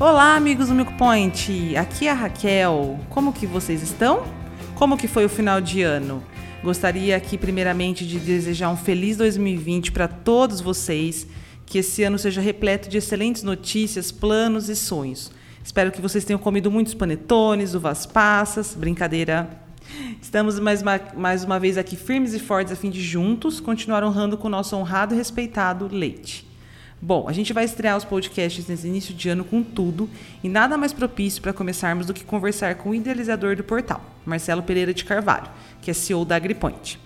Olá, amigos do Milk Point. Aqui é a Raquel. Como que vocês estão? Como que foi o final de ano? Gostaria aqui primeiramente de desejar um feliz 2020 para todos vocês, que esse ano seja repleto de excelentes notícias, planos e sonhos. Espero que vocês tenham comido muitos panetones, uvas passas, brincadeira. Estamos mais uma, mais uma vez aqui firmes e fortes a fim de juntos continuar honrando com o nosso honrado e respeitado leite. Bom, a gente vai estrear os podcasts nesse início de ano com tudo e nada mais propício para começarmos do que conversar com o idealizador do portal, Marcelo Pereira de Carvalho, que é CEO da AgriPoint.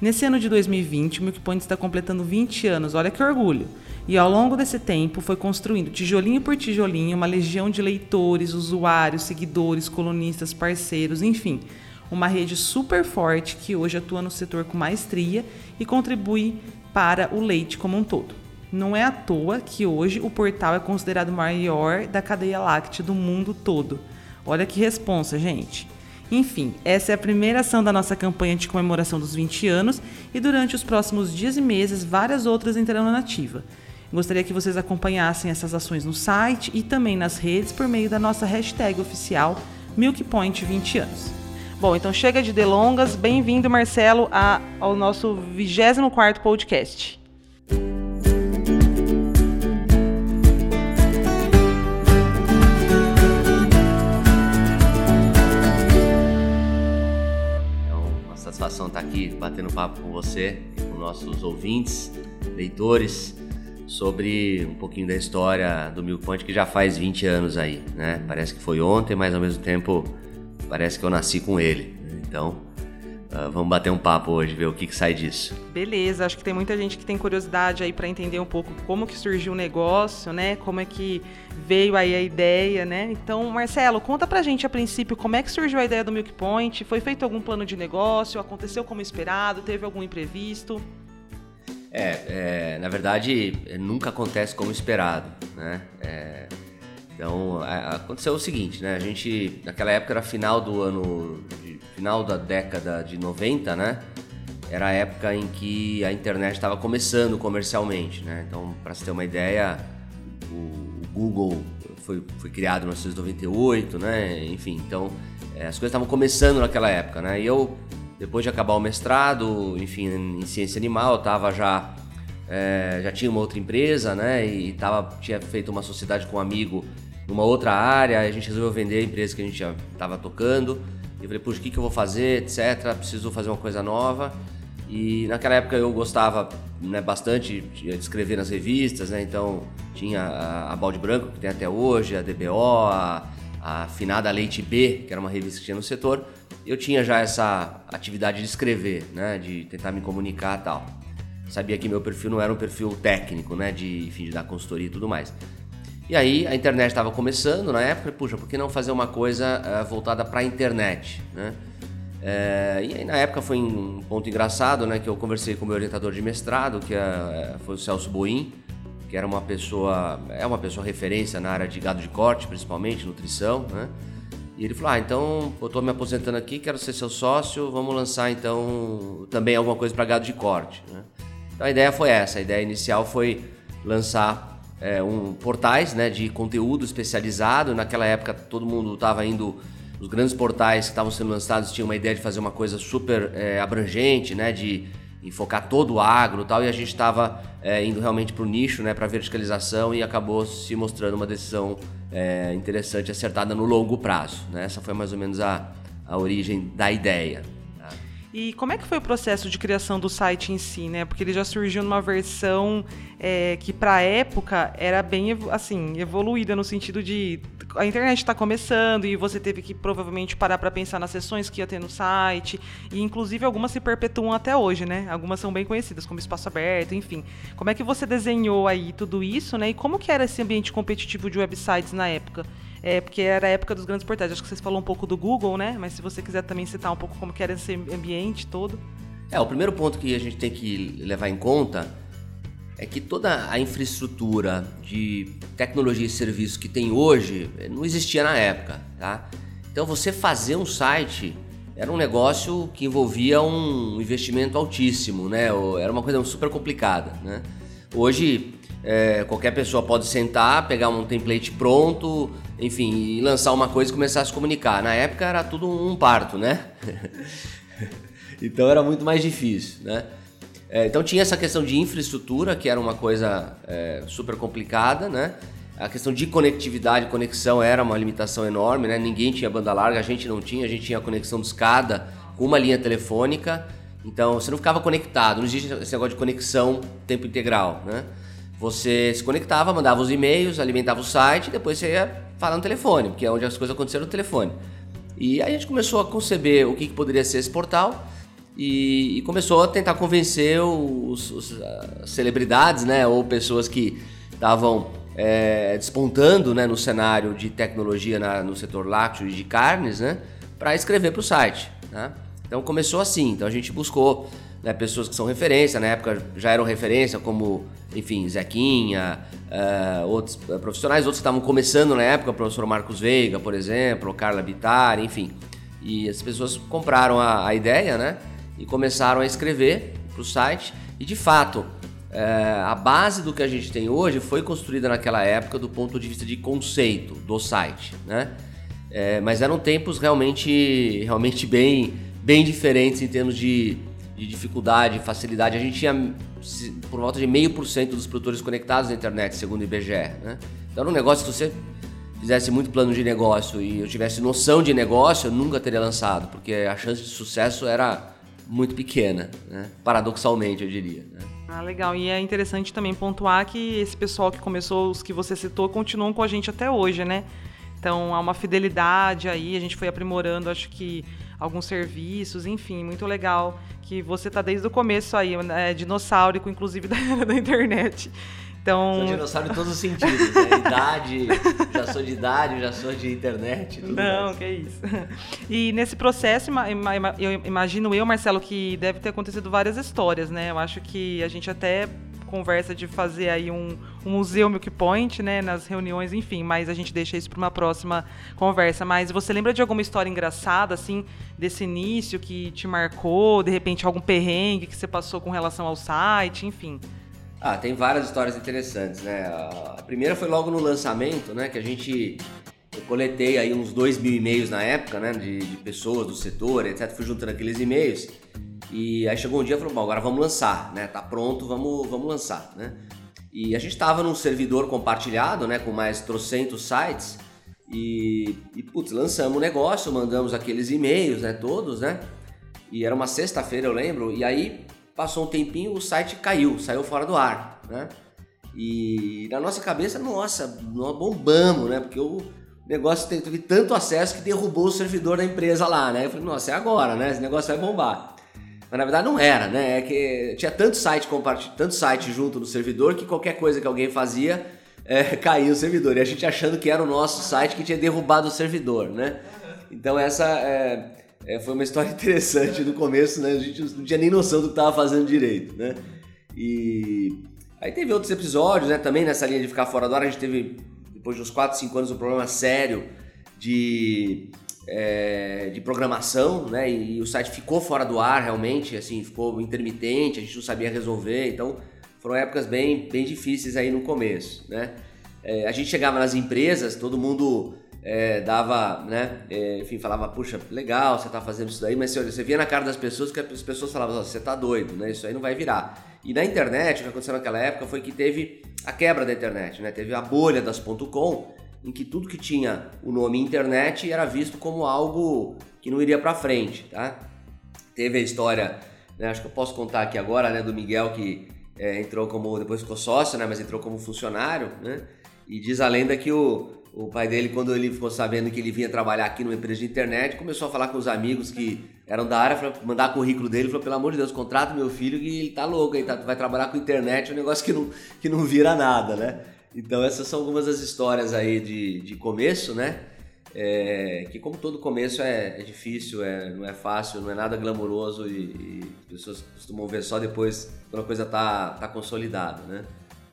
Nesse ano de 2020, o MilkPoint está completando 20 anos, olha que orgulho! E ao longo desse tempo foi construindo, tijolinho por tijolinho, uma legião de leitores, usuários, seguidores, colunistas, parceiros, enfim, uma rede super forte que hoje atua no setor com maestria e contribui para o leite como um todo. Não é à toa que hoje o portal é considerado o maior da cadeia láctea do mundo todo. Olha que responsa, gente. Enfim, essa é a primeira ação da nossa campanha de comemoração dos 20 anos e durante os próximos dias e meses várias outras entrarão na ativa. Gostaria que vocês acompanhassem essas ações no site e também nas redes por meio da nossa hashtag oficial MilkPoint20 anos. Bom, então chega de delongas. Bem-vindo, Marcelo, ao nosso 24º podcast. Satisfação estar aqui batendo papo com você e com nossos ouvintes, leitores sobre um pouquinho da história do Milk Point que já faz 20 anos aí, né? Parece que foi ontem, mas ao mesmo tempo parece que eu nasci com ele. Então, uh, vamos bater um papo hoje, ver o que, que, sai disso. Beleza, acho que tem muita gente que tem curiosidade aí para entender um pouco como que surgiu o negócio, né? Como é que veio aí a ideia, né? Então, Marcelo, conta pra gente a princípio como é que surgiu a ideia do Milk Point, foi feito algum plano de negócio, aconteceu como esperado, teve algum imprevisto? É, é, na verdade, nunca acontece como esperado, né? É, então, aconteceu o seguinte, né? A gente, naquela época era final do ano, final da década de 90, né? Era a época em que a internet estava começando comercialmente, né? Então, para você ter uma ideia, o Google foi, foi criado em 1998, né? Enfim, então, é, as coisas estavam começando naquela época, né? E eu depois de acabar o mestrado, enfim, em ciência animal, eu tava já é, já tinha uma outra empresa, né? E tava, tinha feito uma sociedade com um amigo numa outra área. A gente resolveu vender a empresa que a gente já estava tocando. Eu falei, puxa, o que, que eu vou fazer, etc. Preciso fazer uma coisa nova. E naquela época eu gostava né, bastante de escrever nas revistas, né? Então tinha a, a Balde Branco, que tem até hoje, a DBO, a, a Finada Leite B, que era uma revista que tinha no setor eu tinha já essa atividade de escrever, né, de tentar me comunicar e tal. Sabia que meu perfil não era um perfil técnico, né, de, enfim, de dar consultoria e tudo mais. E aí a internet estava começando na época, puxa, por que não fazer uma coisa uh, voltada para a internet, né? É, e aí na época foi um ponto engraçado, né, que eu conversei com o meu orientador de mestrado, que é, foi o Celso Boim, que era uma pessoa, é uma pessoa referência na área de gado de corte, principalmente nutrição, né? E ele falou: Ah, então eu estou me aposentando aqui, quero ser seu sócio, vamos lançar então também alguma coisa para gado de corte. Né? Então a ideia foi essa: a ideia inicial foi lançar é, um portais né, de conteúdo especializado. Naquela época todo mundo estava indo, os grandes portais que estavam sendo lançados tinham uma ideia de fazer uma coisa super é, abrangente, né, de focar todo o agro e tal, e a gente estava é, indo realmente para o nicho, né, para verticalização e acabou se mostrando uma decisão é, interessante, acertada no longo prazo. Né? Essa foi mais ou menos a, a origem da ideia. Tá? E como é que foi o processo de criação do site em si, né? Porque ele já surgiu numa versão é, que para a época era bem assim evoluída no sentido de a internet está começando e você teve que provavelmente parar para pensar nas sessões que ia ter no site e inclusive algumas se perpetuam até hoje, né? Algumas são bem conhecidas como espaço aberto, enfim. Como é que você desenhou aí tudo isso, né? E como que era esse ambiente competitivo de websites na época? É, porque era a época dos grandes portais. Acho que vocês falou um pouco do Google, né? Mas se você quiser também citar um pouco como que era esse ambiente todo. É, o primeiro ponto que a gente tem que levar em conta é que toda a infraestrutura de tecnologia e serviços que tem hoje eh, não existia na época, tá? Então você fazer um site era um negócio que envolvia um investimento altíssimo, né? Era uma coisa super complicada, né? Hoje é, qualquer pessoa pode sentar, pegar um template pronto, enfim, e lançar uma coisa e começar a se comunicar. Na época era tudo um parto, né? então era muito mais difícil, né? É, então tinha essa questão de infraestrutura, que era uma coisa é, super complicada, né? A questão de conectividade, conexão era uma limitação enorme, né? Ninguém tinha banda larga, a gente não tinha, a gente tinha conexão de escada com uma linha telefônica, então você não ficava conectado, não existe esse negócio de conexão tempo integral, né? Você se conectava, mandava os e-mails, alimentava o site e depois você ia falar no telefone, porque é onde as coisas aconteceram no telefone. E aí a gente começou a conceber o que, que poderia ser esse portal e, e começou a tentar convencer os, os celebridades, né, ou pessoas que estavam é, despontando né, no cenário de tecnologia na, no setor lácteo e de carnes, né, para escrever para o site. Né? Então começou assim. Então a gente buscou né, pessoas que são referência, na época já eram referência, como, enfim, Zequinha, uh, outros uh, profissionais, outros estavam começando na época, o professor Marcos Veiga, por exemplo, Carla Bittar, enfim. E as pessoas compraram a, a ideia, né? E começaram a escrever para o site. E de fato, uh, a base do que a gente tem hoje foi construída naquela época do ponto de vista de conceito do site, né? mas eram tempos realmente, realmente bem, bem diferentes em termos de de dificuldade, facilidade. A gente tinha por volta de meio por cento dos produtores conectados na internet, segundo o IBGE. Né? Então era um negócio que se você fizesse muito plano de negócio e eu tivesse noção de negócio, eu nunca teria lançado, porque a chance de sucesso era muito pequena, né? paradoxalmente eu diria. Né? Ah, legal. E é interessante também pontuar que esse pessoal que começou, os que você citou, continuam com a gente até hoje, né? Então há uma fidelidade aí, a gente foi aprimorando, acho que alguns serviços, enfim, muito legal que você tá desde o começo aí, é dinossaurico, inclusive, da, da internet. Então... Sou dinossauro em todos os sentidos, né? Idade, já sou de idade, já sou de internet. Não, mais. que isso. E nesse processo, eu imagino eu, Marcelo, que deve ter acontecido várias histórias, né? Eu acho que a gente até conversa de fazer aí um, um museu Milk Point, né, nas reuniões, enfim, mas a gente deixa isso para uma próxima conversa. Mas você lembra de alguma história engraçada, assim, desse início que te marcou, de repente algum perrengue que você passou com relação ao site, enfim? Ah, tem várias histórias interessantes, né? A primeira foi logo no lançamento, né, que a gente eu coletei aí uns dois mil e-mails na época, né, de, de pessoas do setor, etc. Fui juntando aqueles e-mails. E aí chegou um dia e falou, bom, agora vamos lançar, né? Tá pronto, vamos, vamos lançar, né? E a gente estava num servidor compartilhado, né? Com mais trocentos sites. E, e putz, lançamos o negócio, mandamos aqueles e-mails, né? Todos, né? E era uma sexta-feira, eu lembro. E aí passou um tempinho, o site caiu, saiu fora do ar, né? E na nossa cabeça, nossa, nós bombamos, né? Porque o negócio teve tanto acesso que derrubou o servidor da empresa lá, né? Eu falei, nossa, é agora, né? Esse negócio vai bombar. Mas na verdade não era, né? É que tinha tanto site tanto site junto no servidor que qualquer coisa que alguém fazia é, caía o servidor. E a gente achando que era o nosso site que tinha derrubado o servidor, né? Então essa é, é, foi uma história interessante no começo, né? A gente não tinha nem noção do que estava fazendo direito, né? E aí teve outros episódios, né? Também nessa linha de ficar fora do ar, a gente teve, depois de uns 4, 5 anos, um problema sério de é, de programação, né? E, e, o site ficou fora do ar realmente, assim, ficou intermitente, a gente não sabia resolver, então foram épocas bem, bem difíceis aí no começo, né? É, a gente chegava nas empresas, todo mundo é, dava, né? É, enfim, falava, puxa, legal, você tá fazendo isso daí, mas você, você via na cara das pessoas que as pessoas falavam, você tá doido, né? Isso aí não vai virar. E na internet, o que aconteceu naquela época foi que teve a quebra da internet, né? Teve a bolha das .com em que tudo que tinha o nome internet era visto como algo que não iria para frente, tá? Teve a história, né, acho que eu posso contar aqui agora, né, do Miguel que é, entrou como depois ficou sócio, né, mas entrou como funcionário, né? E diz a lenda que o, o pai dele, quando ele ficou sabendo que ele vinha trabalhar aqui numa empresa de internet, começou a falar com os amigos que eram da área, falou, mandar currículo dele, falou, pelo amor de Deus, contrata meu filho que ele tá louco, ele tá, vai trabalhar com internet, é um negócio que não, que não vira nada, né? Então essas são algumas das histórias aí de, de começo, né? É, que como todo começo é, é, difícil, é, não é fácil, não é nada glamouroso e, e as pessoas costumam ver só depois quando a coisa tá, tá consolidada, né?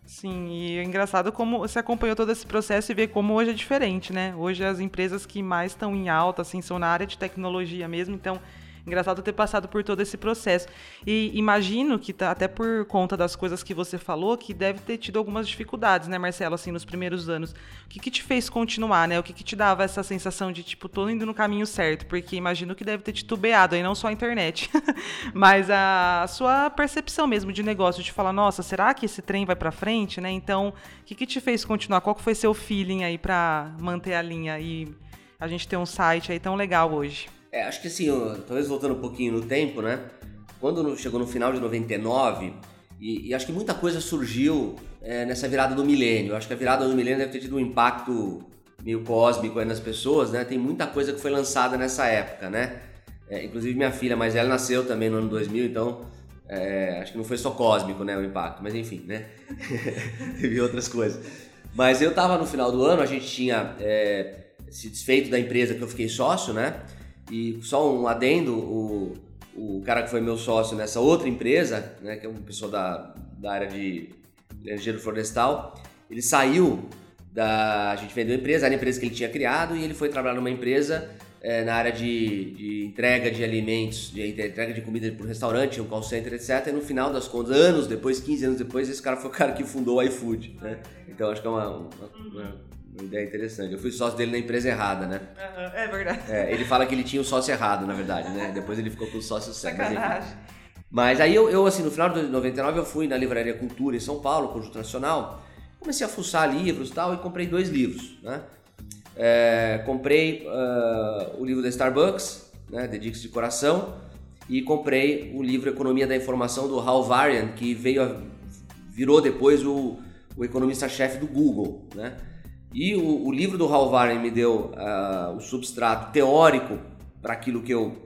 Sim, e é engraçado como você acompanhou todo esse processo e vê como hoje é diferente, né? Hoje as empresas que mais estão em alta, assim, são na área de tecnologia mesmo, então Engraçado ter passado por todo esse processo. E imagino que, tá, até por conta das coisas que você falou, que deve ter tido algumas dificuldades, né, Marcelo, assim, nos primeiros anos. O que, que te fez continuar, né? O que, que te dava essa sensação de, tipo, tô indo no caminho certo? Porque imagino que deve ter titubeado, aí não só a internet, mas a sua percepção mesmo de negócio, de falar, nossa, será que esse trem vai para frente, né? Então, o que, que te fez continuar? Qual foi seu feeling aí para manter a linha e a gente ter um site aí tão legal hoje? É, acho que assim, talvez voltando um pouquinho no tempo, né? Quando chegou no final de 99, e, e acho que muita coisa surgiu é, nessa virada do milênio. Acho que a virada do milênio deve ter tido um impacto meio cósmico nas pessoas, né? Tem muita coisa que foi lançada nessa época, né? É, inclusive minha filha mais velha nasceu também no ano 2000, então é, acho que não foi só cósmico, né, o impacto, mas enfim, né? Teve outras coisas. Mas eu tava no final do ano, a gente tinha é, se desfeito da empresa que eu fiquei sócio, né? E só um adendo, o, o cara que foi meu sócio nessa outra empresa, né, que é uma pessoa da, da área de engenheiro florestal, ele saiu da. A gente vendeu a empresa, era a empresa que ele tinha criado, e ele foi trabalhar numa empresa é, na área de, de, entrega de alimentos, de entrega de comida para o restaurante, um call center, etc. E no final das contas, anos depois, 15 anos depois, esse cara foi o cara que fundou o iFood, né? Então acho que é uma, uma, uma uma ideia interessante. Eu fui sócio dele na empresa errada, né? Uhum, é verdade. É, ele fala que ele tinha o sócio errado, na verdade, né? Depois ele ficou com o sócio certo. Mas, mas, aí eu, eu, assim, no final de 99 eu fui na Livraria Cultura em São Paulo, Conjunto Nacional, comecei a fuçar livros e tal e comprei dois livros, né? É, comprei uh, o livro da Starbucks, né? Dedique-se de Coração, e comprei o livro Economia da Informação do Hal Varian, que veio a, virou depois o, o economista-chefe do Google, né? E o, o livro do Hal Varney me deu uh, o substrato teórico para aquilo que eu,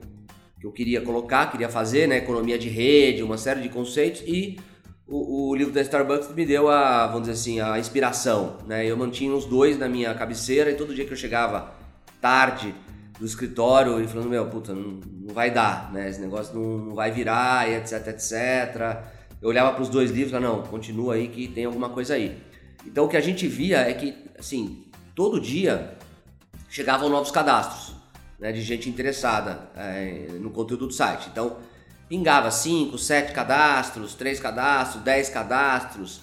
que eu queria colocar, queria fazer, né? Economia de rede, uma série de conceitos. E o, o, livro da Starbucks me deu a, vamos dizer assim, a inspiração, né? Eu mantinha os dois na minha cabeceira e todo dia que eu chegava tarde do escritório e falando, meu, puta, não, não vai dar, né? Esse negócio não, não vai virar e etc, etc. Eu olhava para os dois livros e falava, não, continua aí que tem alguma coisa aí. Então o que a gente via é que, assim, todo dia chegavam novos cadastros né, de gente interessada é, no conteúdo do site. Então pingava 5, 7 cadastros, 3 cadastros, 10 cadastros.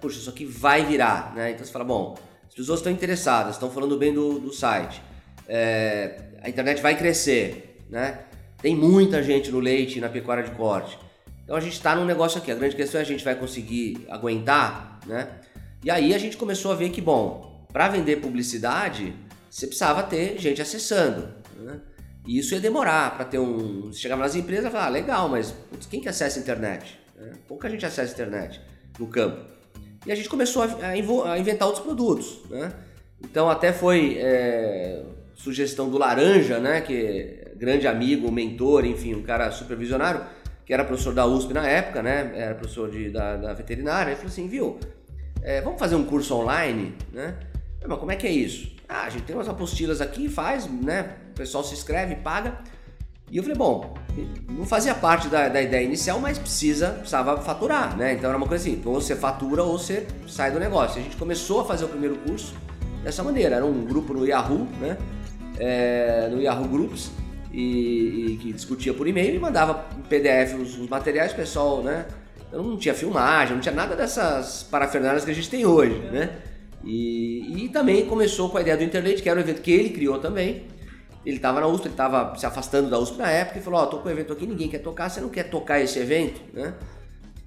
Puxa, isso aqui vai virar. Né? Então você fala, bom, as pessoas estão interessadas, estão falando bem do, do site. É, a internet vai crescer, né? Tem muita gente no leite e na pecuária de corte. Então a gente está num negócio aqui. A grande questão é a gente vai conseguir aguentar, né? E aí a gente começou a ver que, bom, para vender publicidade, você precisava ter gente acessando. Né? E isso ia demorar para ter um. Chegava nas empresas e falava, ah, legal, mas putz, quem que acessa a internet? Né? Pouca gente acessa a internet no campo. E a gente começou a, a inventar outros produtos. Né? Então até foi é, sugestão do Laranja, né? que é grande amigo, mentor, enfim, um cara supervisionário, que era professor da USP na época, né? Era professor de, da, da veterinária. Ele falou assim, viu? é, vamos fazer um curso online, né? Mas como é que é isso? Ah, a gente tem umas apostilas aqui, faz, né? O pessoal se inscreve, paga. E eu falei, bom, não fazia parte da, da ideia inicial, mas precisa, precisava faturar, né? Então era uma coisa assim, ou você fatura ou você sai do negócio. A gente começou a fazer o primeiro curso dessa maneira. Era um grupo no Yahoo, né? É, no Yahoo Groups, e, e, que discutia por e-mail e mandava em PDF os, os materiais, pessoal, né? Então não tinha filmagem, não tinha nada dessas parafernálias que a gente tem hoje, né? E, e também começou com a ideia do Internet, que era um evento que ele criou também. Ele estava na USP, ele estava se afastando da USP na época e falou: Ó, oh, tô com um evento aqui, ninguém quer tocar, você não quer tocar esse evento, né?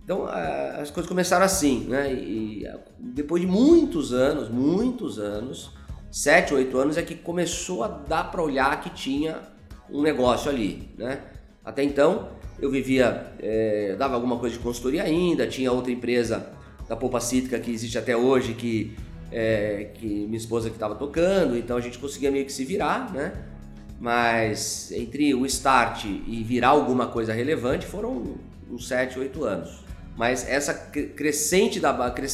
Então as coisas começaram assim, né? E depois de muitos anos, muitos anos, sete, oito anos, é que começou a dar para olhar que tinha um negócio ali, né? Até então eu vivia, é, dava alguma coisa de consultoria ainda, tinha outra empresa da Polpa Cítrica que existe até hoje, que, é, que minha esposa que estava tocando, então a gente conseguia meio que se virar, né? Mas entre o start e virar alguma coisa relevante foram uns 7, 8 anos. Mas essa crescente da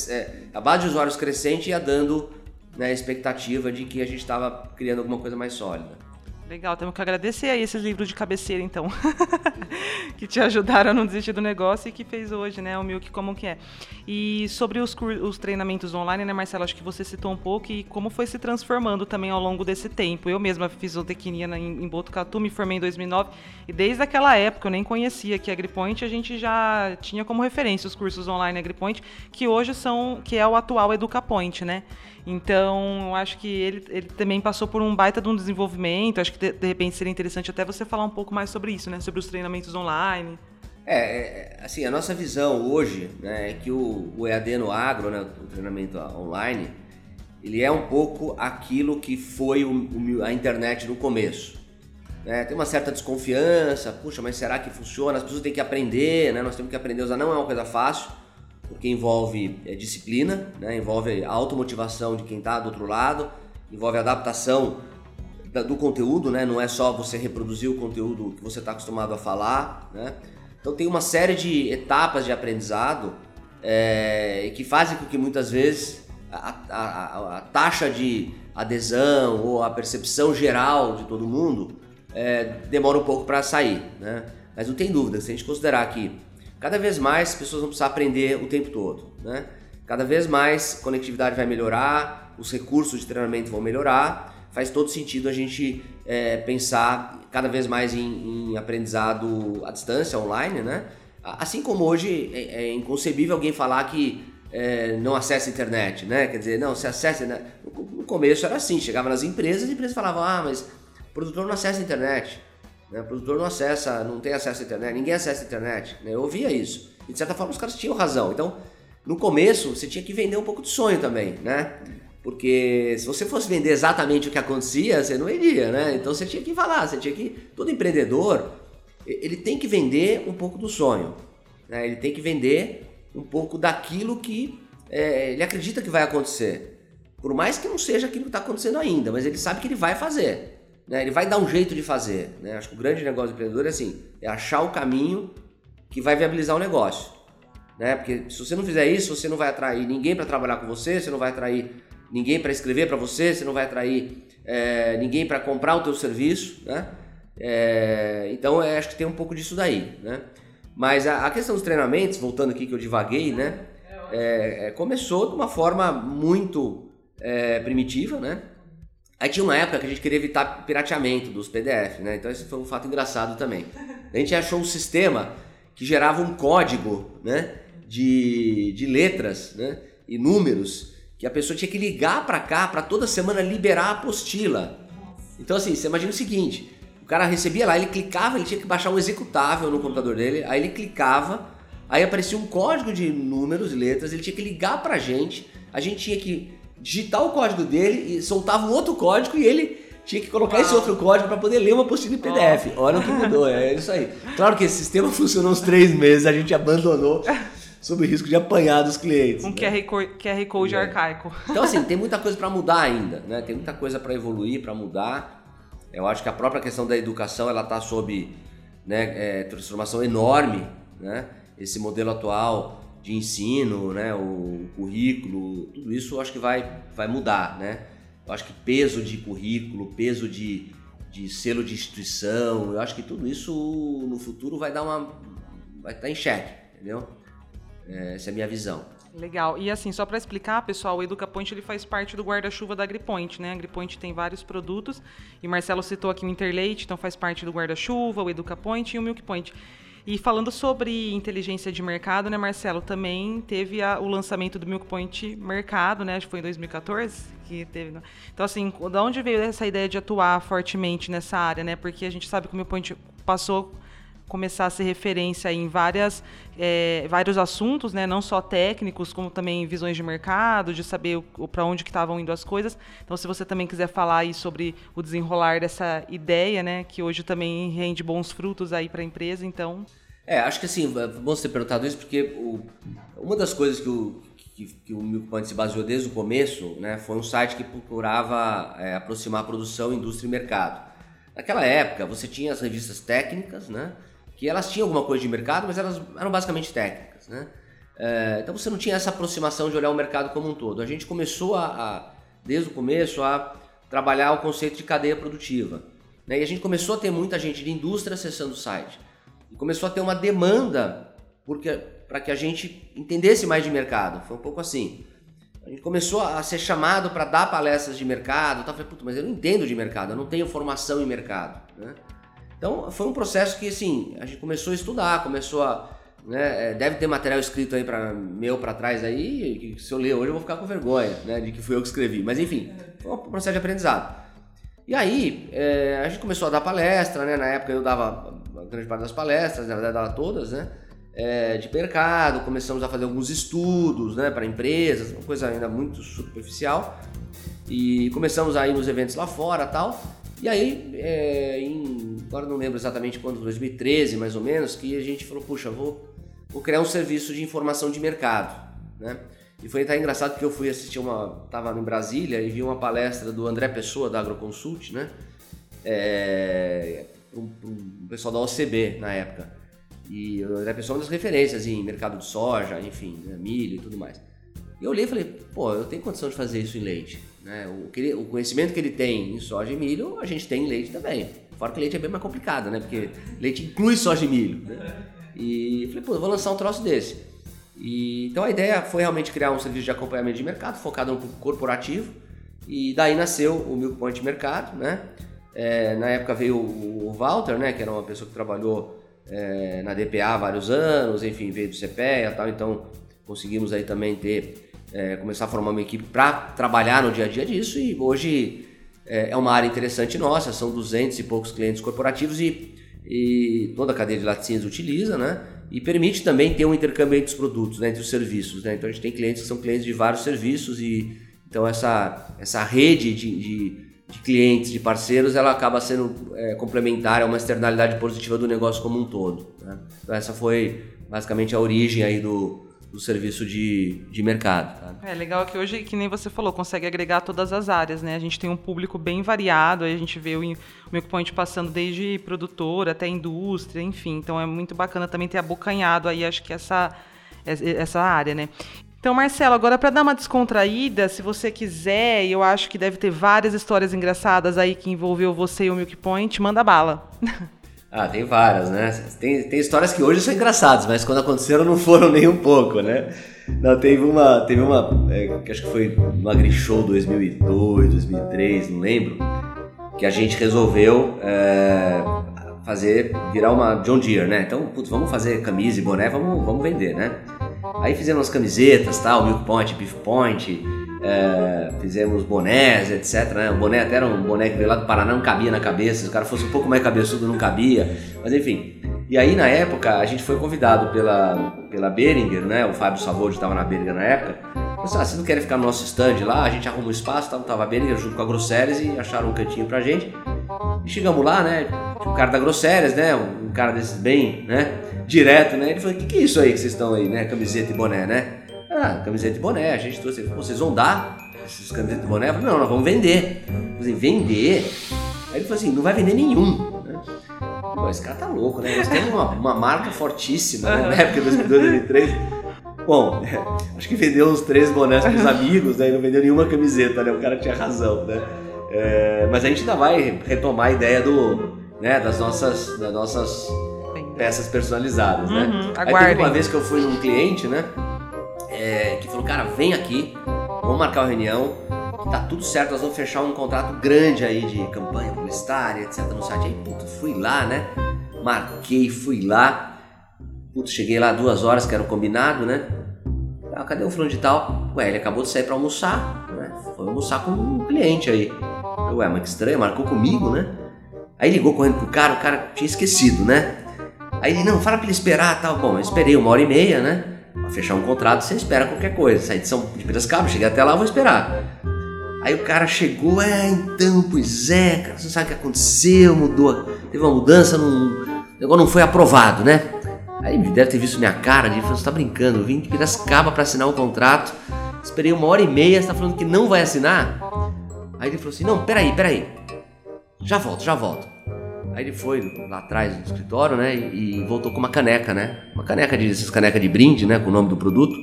é, a base de usuários crescente ia dando né, a expectativa de que a gente estava criando alguma coisa mais sólida. Legal, temos que agradecer aí esses livros de cabeceira, então, que te ajudaram a não desistir do negócio e que fez hoje, né, o Milk como que é. E sobre os, os treinamentos online, né, Marcelo, acho que você citou um pouco e como foi se transformando também ao longo desse tempo. Eu mesma fiz zootecnia em, em Botucatu, me formei em 2009 e desde aquela época eu nem conhecia que a AgriPoint, a gente já tinha como referência os cursos online AgriPoint, que hoje são, que é o atual EducaPoint, né? Então, eu acho que ele, ele também passou por um baita de um desenvolvimento. Acho que de, de repente seria interessante até você falar um pouco mais sobre isso, né? Sobre os treinamentos online. É, é assim, a nossa visão hoje né, é que o, o EAD no agro, né, o treinamento online, ele é um pouco aquilo que foi o, o, a internet no começo. Né? Tem uma certa desconfiança, puxa, mas será que funciona? As pessoas têm que aprender, né? nós temos que aprender a usar, não é uma coisa fácil porque envolve é, disciplina, né? envolve a automotivação de quem está do outro lado, envolve adaptação da, do conteúdo, né? não é só você reproduzir o conteúdo que você está acostumado a falar. Né? Então tem uma série de etapas de aprendizado é, que fazem com que muitas vezes a, a, a, taxa de adesão ou a percepção geral de todo mundo é, demora um pouco para sair. Né? Mas não tem dúvida, se a gente considerar que Cada vez mais as pessoas vão precisar aprender o tempo todo, né? Cada vez mais conectividade vai melhorar, os recursos de treinamento vão melhorar. Faz todo sentido a gente é, pensar cada vez mais em, em, aprendizado à distância, online, né? Assim como hoje é, é inconcebível alguém falar que é, não acessa a internet, né? Quer dizer, não, se acessa. Né? No começo era assim, chegava nas empresas e as empresas falavam, ah, mas o produtor não acessa a internet. Né? O produtor não acessa, não tem acesso à internet, ninguém acessa a internet. Né? Eu ouvia isso. E de certa forma os caras tinham razão. Então, no começo, você tinha que vender um pouco de sonho também, né? Porque se você fosse vender exatamente o que acontecia, você não vendia, né? Então você tinha que falar, você tinha que. Todo empreendedor, ele tem que vender um pouco do sonho. Né? Ele tem que vender um pouco daquilo que é, ele acredita que vai acontecer. Por mais que não seja aquilo que está acontecendo ainda, mas ele sabe que ele vai fazer. Né? Ele vai dar um jeito de fazer. Né? Acho que o grande negócio do empreendedor é assim, é achar o caminho que vai viabilizar o negócio. Né? Porque se você não fizer isso, você não vai atrair ninguém para trabalhar com você, você não vai atrair ninguém para escrever para você, você não vai atrair é, ninguém para comprar o teu serviço, né? É, então acho que tem um pouco disso daí, né? Mas a, a, questão dos treinamentos, voltando aqui que eu divaguei, né? É, é começou de uma forma muito é, primitiva, né? Aí tinha uma época que a gente queria evitar pirateamento dos PDF, né? Então esse foi um fato engraçado também. A gente achou um sistema que gerava um código, né? De, de letras, né? E números que a pessoa tinha que ligar para cá para toda semana liberar a apostila. Então assim, você imagina o seguinte: o cara recebia lá, ele clicava, ele tinha que baixar um executável no computador dele, aí ele clicava, aí aparecia um código de números e letras, ele tinha que ligar pra gente, a gente tinha que digitar o código dele e soltava um outro código e ele tinha que colocar Uau. esse outro código para poder ler uma apostila em PDF. Olha o que mudou, é isso aí. Claro que esse sistema funcionou uns três meses, a gente abandonou sob o risco de apanhar dos clientes. Um né? QR, QR Code é. arcaico. Então assim, tem muita coisa para mudar ainda, né? Tem muita coisa para evoluir, para mudar. Eu acho que a própria questão da educação ela está sob né, é, transformação enorme, né? Esse modelo atual de ensino, né, o currículo, tudo isso acho que vai, vai mudar, né? Eu acho que peso de currículo, peso de, de selo de instituição, eu acho que tudo isso no futuro vai dar uma vai estar em xeque, entendeu? É, essa é a minha visão. Legal. E assim, só para explicar, pessoal, o EducaPoint ele faz parte do guarda-chuva da AgriPoint, né? A AgriPoint tem vários produtos e Marcelo citou aqui o Interleite, então faz parte do guarda-chuva, o EducaPoint e o MilkPoint. E falando sobre inteligência de mercado, né, Marcelo, também teve a, o lançamento do Milk Point Mercado, né? Acho que foi em 2014 que teve. Né? Então, assim, de onde veio essa ideia de atuar fortemente nessa área, né? Porque a gente sabe que o Milk Point passou começar a ser referência em várias, é, vários assuntos, né? não só técnicos, como também visões de mercado, de saber para onde que estavam indo as coisas. Então, se você também quiser falar aí sobre o desenrolar dessa ideia, né? que hoje também rende bons frutos aí para a empresa, então... É, acho que assim, é você ter perguntado isso, porque o, uma das coisas que o, que, que o Milk Point se baseou desde o começo né, foi um site que procurava é, aproximar produção, indústria e mercado. Naquela época, você tinha as revistas técnicas, né? Que elas tinham alguma coisa de mercado, mas elas eram basicamente técnicas, né? É, então você não tinha essa aproximação de olhar o mercado como um todo. A gente começou a, a desde o começo, a trabalhar o conceito de cadeia produtiva. Né? E a gente começou a ter muita gente de indústria acessando o site. E começou a ter uma demanda para que a gente entendesse mais de mercado. Foi um pouco assim. A gente começou a ser chamado para dar palestras de mercado. Tá? Falei, Puta, mas eu não entendo de mercado, eu não tenho formação em mercado. Né? Então foi um processo que assim, a gente começou a estudar, começou a. Né, é, deve ter material escrito aí para meu para trás aí, que se eu ler hoje eu vou ficar com vergonha né, de que fui eu que escrevi. Mas enfim, foi um processo de aprendizado. E aí, é, a gente começou a dar palestra, né? Na época eu dava a grande parte das palestras, na verdade dava todas, né? É, de mercado, começamos a fazer alguns estudos, né? Para empresas, uma coisa ainda muito superficial. E começamos a ir nos eventos lá fora tal. E aí, é, em, agora não lembro exatamente quando, 2013 mais ou menos, que a gente falou, puxa, vou, vou criar um serviço de informação de mercado, né? E foi até engraçado porque eu fui assistir uma. Tava em Brasília e vi uma palestra do André Pessoa, da Agroconsult, né? É, um, um pessoal da OCB na época. E o André Pessoa é uma das referências em mercado de soja, enfim, né, milho e tudo mais. E eu olhei e falei, pô, eu tenho condição de fazer isso em leite. Né? O, ele, o conhecimento que ele tem em soja e milho, a gente tem em leite também. Fora que leite é bem mais complicado, né? Porque leite inclui soja e milho. Né? E falei, pô, eu vou lançar um troço desse. E, então a ideia foi realmente criar um serviço de acompanhamento de mercado focado no corporativo e daí nasceu o Milk Point Mercado, né? É, na época veio o, Walter, né, que era uma pessoa que trabalhou é, na DPA há vários anos, enfim, veio do CPEA e tal, então conseguimos aí também ter, é, começar a formar uma equipe para trabalhar no dia a dia disso e hoje é, é uma área interessante nossa, são 200 e poucos clientes corporativos e, e toda a cadeia de laticínios utiliza, né? e permite também ter um intercâmbio entre os produtos, né, entre os serviços. Né? Então a gente tem clientes que são clientes de vários serviços e então essa, essa rede de, de, de clientes, de parceiros, ela acaba sendo é, complementar a uma externalidade positiva do negócio como um todo. Né? Então essa foi basicamente a origem aí do, do serviço de, de mercado. É legal que hoje, que nem você falou, consegue agregar todas as áreas, né? A gente tem um público bem variado, aí a gente vê o, o Milk Point passando desde produtor até indústria, enfim. Então é muito bacana também ter abocanhado aí, acho que essa, essa área, né? Então, Marcelo, agora para dar uma descontraída, se você quiser, eu acho que deve ter várias histórias engraçadas aí que envolveu você e o Milk Point, manda bala. Ah, tem várias, né? Tem, tem histórias que hoje são engraçadas, mas quando aconteceram não foram nem um pouco, né? Não, teve uma, teve uma, é, acho que foi no AgriShow 2002, 2003, não lembro, que a gente resolveu é, fazer, virar uma John Deere, né? Então, putz, vamos fazer camisa e boné, vamos, vamos vender, né? Aí fizemos as camisetas, tal, Milk Point, Beef Point, é, fizemos bonés, etc. Né? O boné até era um boné que veio lá do Paraná, não cabia na cabeça. Se o cara fosse um pouco mais cabeçudo, não cabia. Mas enfim. E aí, na época, a gente foi convidado pela, pela Beringer, né? O Fábio Savoldi estava na Beringer na época. Mas, ah, vocês não querem ficar no nosso stand lá? A gente arruma um espaço, tava, tava a Beringer junto com a Grosseries e acharam um cantinho pra gente. E chegamos lá, né? O cara da Grosseries, né? Um cara desses bem, né? Direto, né? Ele falou: O que, que é isso aí que vocês estão aí, né? Camiseta e boné, né? Ah, camiseta de boné, a gente trouxe. Vocês vão dar esses camisetas de boné? Eu falei, não, nós vamos vender. Eu falei, vender? Aí ele falou assim, não vai vender nenhum. Né? Pô, esse cara tá louco, né? Nós temos uma, uma marca fortíssima, né? Na época de 2002, 2003. Bom, acho que vendeu uns três bonés pros amigos, né? E não vendeu nenhuma camiseta, né? O cara tinha razão, né? É, mas a gente ainda vai retomar a ideia do, né, das nossas, das nossas peças personalizadas, né? Uhum, Aí teve uma vez que eu fui num cliente, né? É, que falou, cara, vem aqui, vamos marcar uma reunião, que tá tudo certo, nós vamos fechar um contrato grande aí de campanha publicitária, etc. no site. Aí, puta, fui lá, né? Marquei, fui lá. Putz, cheguei lá duas horas, que era o combinado, né? Ah, cadê o fulano de tal? Ué, ele acabou de sair pra almoçar, né? Foi almoçar com um cliente aí. Ué, mas que estranho, marcou comigo, né? Aí ligou correndo pro cara, o cara tinha esquecido, né? Aí ele, não, fala pra ele esperar tal. Bom, eu esperei uma hora e meia, né? Pra fechar um contrato, você espera qualquer coisa. Sair de São de Piracicaba, cheguei até lá, vou esperar. Aí o cara chegou, é, então, pois é, cara, você sabe o que aconteceu, mudou, teve uma mudança, não, o negócio não foi aprovado, né? Aí deve ter visto minha cara, ele falou, você tá brincando, eu vim de Piracicaba para assinar o um contrato, esperei uma hora e meia, você tá falando que não vai assinar? Aí ele falou assim, não, peraí, peraí, já volto, já volto. Aí ele foi lá atrás do escritório, né? E, voltou com uma caneca, né? Uma caneca de essas caneca de brinde, né? Com o nome do produto.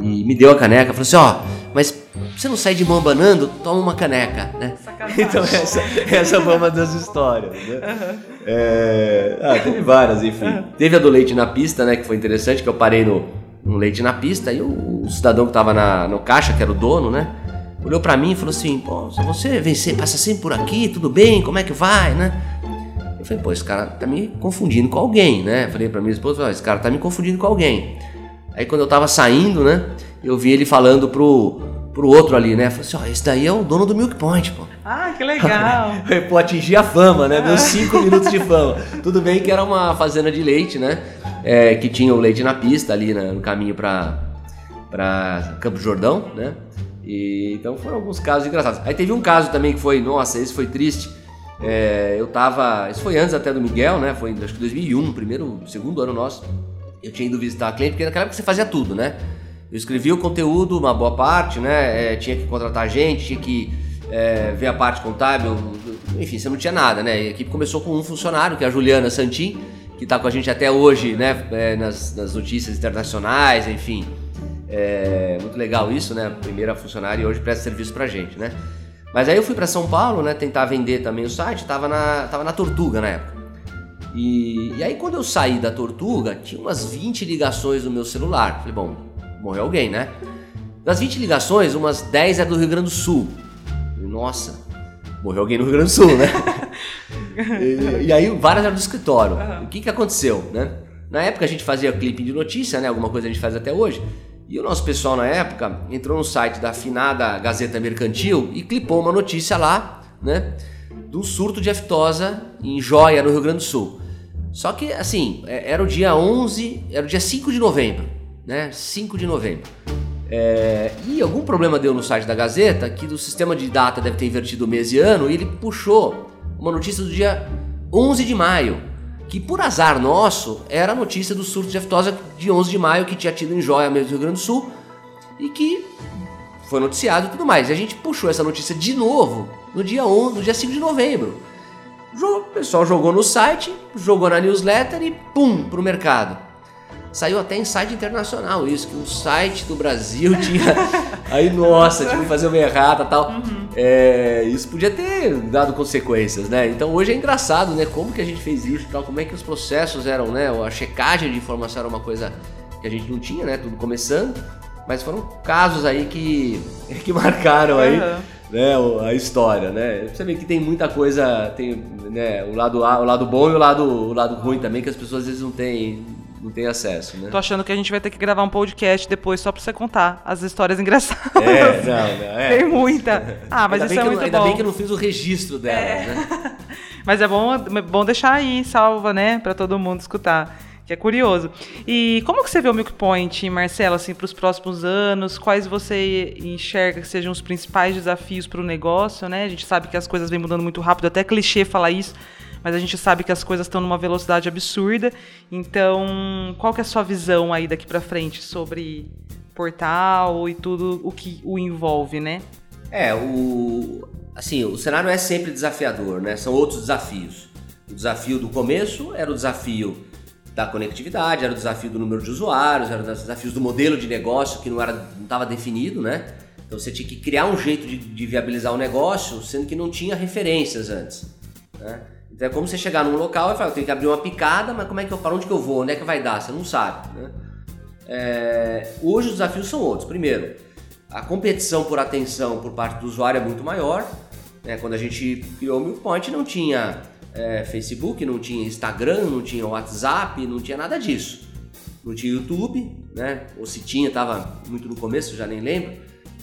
e me deu a caneca, falou assim, ó, mas você não sai de mão abanando? Toma uma caneca, né? Sacanagem. Então essa, essa foi uma das histórias, né? É, ah, teve várias, enfim. Teve a do leite na pista, né, que foi interessante, que eu parei no, no leite na pista e o, o cidadão que tava na, no caixa, que era o dono, né, olhou pra mim e falou assim, pô, se você vencer, passa sempre por aqui, tudo bem, como é que vai, né? Eu falei, pô, esse cara tá me confundindo com alguém, né? Falei pra minha esposa, esse cara tá me confundindo com alguém. Aí quando eu tava saindo, né, eu vi ele falando pro, pro outro ali, né? Falei assim, ó, esse daí é o dono do Milk Point, pô. Ah, que legal. pô, atingir a fama, né? Meus cinco minutos de fama. Tudo bem que era uma fazenda de leite, né? É, que tinha o leite na pista ali né, no caminho pra, pra Campo Jordão, né? E, então foram alguns casos engraçados. Aí teve um caso também que foi, nossa, esse foi triste. É, eu tava, isso foi antes até do Miguel, né? Foi acho que 2001, primeiro, segundo ano nosso. Eu tinha ido visitar a cliente, porque naquela época você fazia tudo, né? Eu escrevia o conteúdo, uma boa parte, né? É, tinha que contratar gente, tinha que é, ver a parte contábil, enfim, você não tinha nada, né? E a equipe começou com um funcionário, que é a Juliana Santin, que está com a gente até hoje, né? É, nas, nas, notícias internacionais, enfim. É muito legal isso, né? Primeira funcionária e hoje presta serviço pra gente, né? Mas aí eu fui para São Paulo, né? Tentar vender também o site, tava na, tava na Tortuga na época. E, e aí quando eu saí da Tortuga, tinha umas 20 ligações no meu celular. Falei, bom, morreu alguém, né? Das 20 ligações, umas 10 é do Rio Grande do Sul. Nossa, morreu alguém no Rio Grande do Sul, né? e, e, aí várias eram do escritório. Uhum. O que, que aconteceu, né? Na época a gente fazia clipe de notícia, né? Alguma coisa a gente faz até hoje. E o nosso pessoal na época entrou no site da afinada Gazeta Mercantil e clipou uma notícia lá, né? Do surto de aftosa em Joia, no Rio Grande do Sul. Só que, assim, é, era o dia 11, era o dia 5 de novembro, né? 5 de novembro. É, e algum problema deu no site da Gazeta que do sistema de data deve ter invertido mês e ano e ele puxou uma notícia do dia 11 de maio, que por azar nosso era a notícia do surto de aftosa de 11 de maio que tinha tido em Joia, mesmo do Rio Grande do Sul, e que foi noticiado e tudo mais. E a gente puxou essa notícia de novo no dia 11, no dia 5 de novembro. O pessoal jogou no site, jogou na newsletter e pum, pro mercado. Saiu até em site internacional isso, que um site do Brasil tinha. Aí, nossa, tinha que fazer uma errata tal. Uhum. É, isso podia ter dado consequências, né? Então hoje é engraçado, né? Como que a gente fez isso tal, como é que os processos eram, né? A checagem de informação era uma coisa que a gente não tinha, né? Tudo começando. Mas foram casos aí que, que marcaram aí. Uhum né, a história, né? Você vê que tem muita coisa, tem né, o lado o lado bom e o lado, o lado ruim também que as pessoas às vezes não têm não tem acesso, né? Tô achando que a gente vai ter que gravar um podcast depois só pra você contar as histórias engraçadas. É, não, não é. Tem muita. Ah, mas isso é muito não, ainda bom. Ainda bem que eu não fiz o registro dela, é. né? mas é bom, é bom deixar aí, salva, né? Pra todo mundo escutar. Que é curioso. E como que você vê o Milk Point, Marcelo, assim, para os próximos anos? Quais você enxerga que sejam os principais desafios para o negócio, né? A gente sabe que as coisas vêm mudando muito rápido, até clichê falar isso, mas a gente sabe que as coisas estão numa velocidade absurda. Então, qual que é a sua visão aí daqui para frente sobre portal e tudo o que o envolve, né? É, o assim, o cenário é sempre desafiador, né? São outros desafios. O desafio do começo era o desafio da conectividade, era o desafio do número de usuários, era os desafios do modelo de negócio que não era não estava definido, né? Então você tinha que criar um jeito de, de viabilizar o negócio, sendo que não tinha referências antes. Né? Então é como você chegar num local e falar, eu tenho que abrir uma picada, mas como é que eu, para onde que eu vou, onde é que vai dar? Você não sabe, né? É, hoje os desafios são outros. Primeiro, a competição por atenção por parte do usuário é muito maior. Né? Quando a gente criou o Milkpoint não tinha é, Facebook, não tinha Instagram, não tinha WhatsApp, não tinha nada disso. Não tinha YouTube, né? Ou se tinha, estava muito no começo, já nem lembro.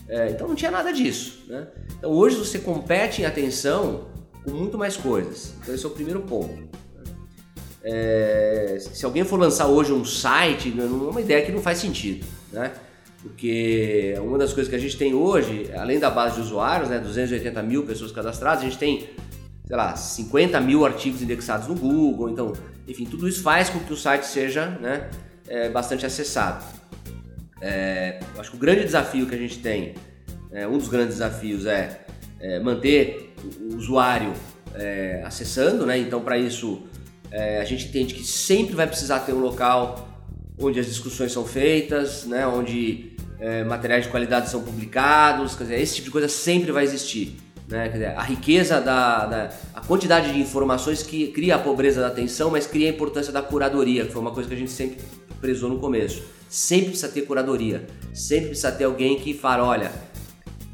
É, então não tinha nada disso. Né? Então hoje você compete em atenção com muito mais coisas. Então esse é o primeiro ponto. É, se alguém for lançar hoje um site, é uma ideia que não faz sentido, né? Porque uma das coisas que a gente tem hoje, além da base de usuários, né, 280 mil pessoas cadastradas, a gente tem, sei lá, 50 mil artigos indexados no Google, então, enfim, tudo isso faz com que o site seja né, é, bastante acessado. É, acho que o grande desafio que a gente tem, é, um dos grandes desafios é é, manter o usuário é, acessando, né? Então, para isso, é, a gente entende que sempre vai precisar ter um local onde as discussões são feitas, né? Onde é, materiais de qualidade são publicados, quer dizer, esse tipo de coisa sempre vai existir. Né? Dizer, a riqueza da, da, a quantidade de informações que cria a pobreza da atenção, mas cria a importância da curadoria, que foi uma coisa que a gente sempre prezou no começo. Sempre precisa ter curadoria, sempre precisa ter alguém que fala, olha,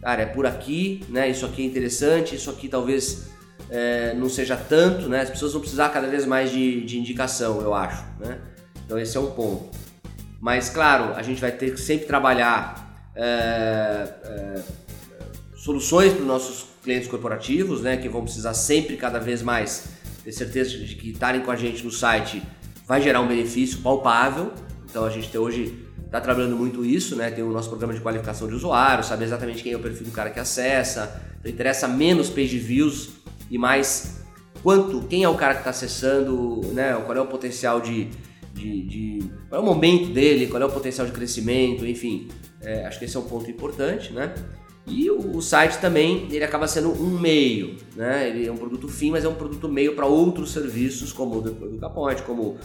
cara, é por aqui, né? Isso aqui é interessante, isso aqui talvez é, não seja tanto, né? As pessoas vão precisar cada vez mais de, de indicação, eu acho, né? Então esse é um ponto. Mas claro, a gente vai ter que sempre trabalhar é, é, soluções para os nossos clientes corporativos, né? Que vão precisar sempre cada vez mais ter certeza de que estarem com a gente no site vai gerar um benefício palpável. Então a gente hoje está trabalhando muito isso, né? Tem o nosso programa de qualificação de usuário, sabe exatamente quem é o perfil do cara que acessa. Então interessa menos page views e mais quanto, quem é o cara que está acessando, né? Qual é o potencial de, de, de, qual é o momento dele, qual é o potencial de crescimento, enfim. É, acho que esse é um ponto importante, né? E o, o, site também ele acaba sendo um meio, né? Ele é um produto fim, mas é um produto meio para outros serviços como o do, do como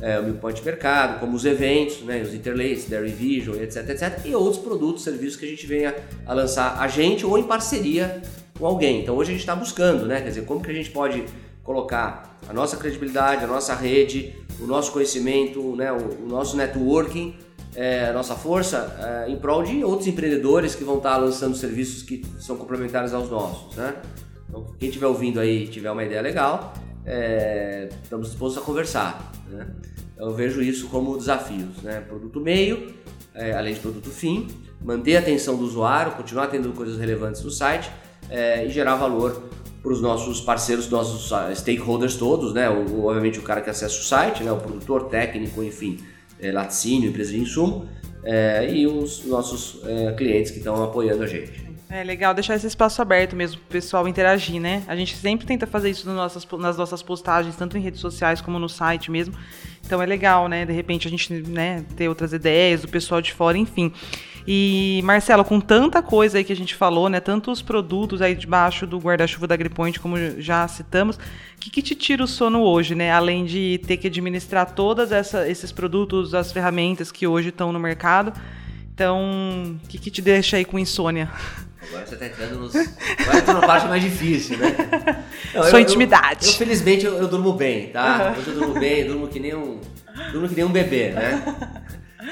é, o Milpoint Mercado, como os eventos, né? Os Interlaces, Dairy Vision, etc, etc. E outros produtos, serviços que a gente venha a lançar a gente ou em parceria com alguém. Então hoje a gente está buscando, né? Quer dizer, como que a gente pode colocar a nossa credibilidade, a nossa rede, o nosso conhecimento, né? o, o nosso networking é, nossa força é, em prol de outros empreendedores que vão estar lançando serviços que são complementares aos nossos, né? Então, quem estiver ouvindo aí tiver uma ideia legal, é, estamos dispostos a conversar, né? Eu vejo isso como desafios, né? Produto meio, é, além de produto fim, manter a atenção do usuário, continuar tendo coisas relevantes no site é, e gerar valor para os nossos parceiros, nossos stakeholders todos, né? O, obviamente o cara que acessa o site, né? O produtor técnico, enfim, é, laticínio, empresa de insumo, é, e os nossos é, clientes que estão apoiando a gente. É legal deixar esse espaço aberto mesmo para o pessoal interagir, né? A gente sempre tenta fazer isso nas nossas, nas nossas postagens, tanto em redes sociais como no site mesmo. Então é legal, né? De repente a gente né, ter outras ideias, o pessoal de fora, enfim. E, Marcelo, com tanta coisa aí que a gente falou, né? Tantos produtos aí debaixo do guarda-chuva da AgriPoint, como já citamos, o que, que, te tira o sono hoje, né? Além de ter que administrar todos esses produtos, as ferramentas que hoje estão no mercado. Então, o que, que te deixa aí com insônia? Agora você está entrando nos. Agora na parte mais difícil, né? Não, Sua eu, intimidade. Eu, eu felizmente, eu, eu, durmo bem, tá? Hoje eu durmo bem, eu durmo que nem um. Durmo que nem um bebê, né?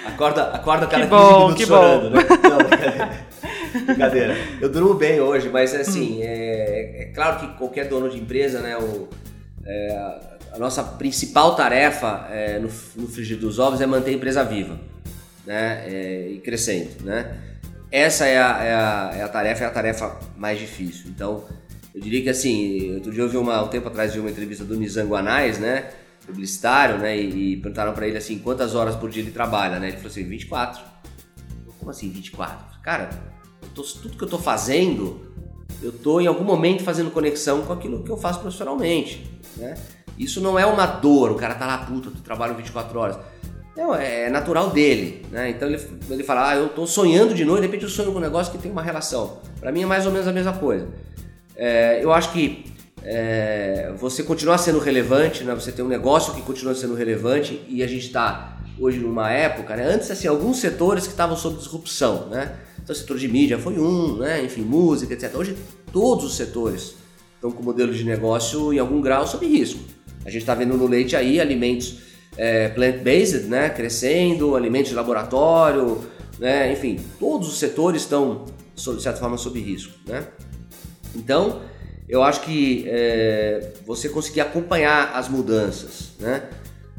Acorda, acorda cada que 15 bom, minutos chorando, bom. né? Não, brincadeira. brincadeira. Eu durmo bem hoje, mas assim, hum. é, é, claro que qualquer dono de empresa, né, o, é, a nossa principal tarefa é, no, no frigir dos ovos é manter a empresa viva né, é, e crescendo, né? Essa é a, é, a, é a tarefa, é a tarefa mais difícil. Então, eu diria que assim, outro dia eu vi uma, um tempo atrás vi uma entrevista do Nizango Anais, né? publicitário, né? E, e perguntaram para ele assim, quantas horas por dia ele trabalha, né? Ele falou assim, 24. Como assim 24? Cara, tô, tudo que eu tô fazendo, eu tô em algum momento fazendo conexão com aquilo que eu faço profissionalmente, né? Isso não é uma dor, o cara tá lá, puta, tu trabalha 24 horas. Não, é natural dele, né? Então ele, ele fala, ah, eu tô sonhando de noite, de repente eu sonho com um negócio que tem uma relação. Para mim é mais ou menos a mesma coisa. É, eu acho que é, você continuar sendo relevante, né? você tem um negócio que continua sendo relevante e a gente está hoje numa época, né? antes assim, alguns setores que estavam sob disrupção, né? Então o setor de mídia foi um, né? enfim, música, etc. Hoje todos os setores estão com modelo de negócio em algum grau sob risco. A gente está vendo no leite aí alimentos é, plant-based, né? crescendo, alimentos de laboratório, né? enfim, todos os setores estão, de certa forma, sob risco. Né? Então, eu acho que é, você conseguir acompanhar as mudanças, né?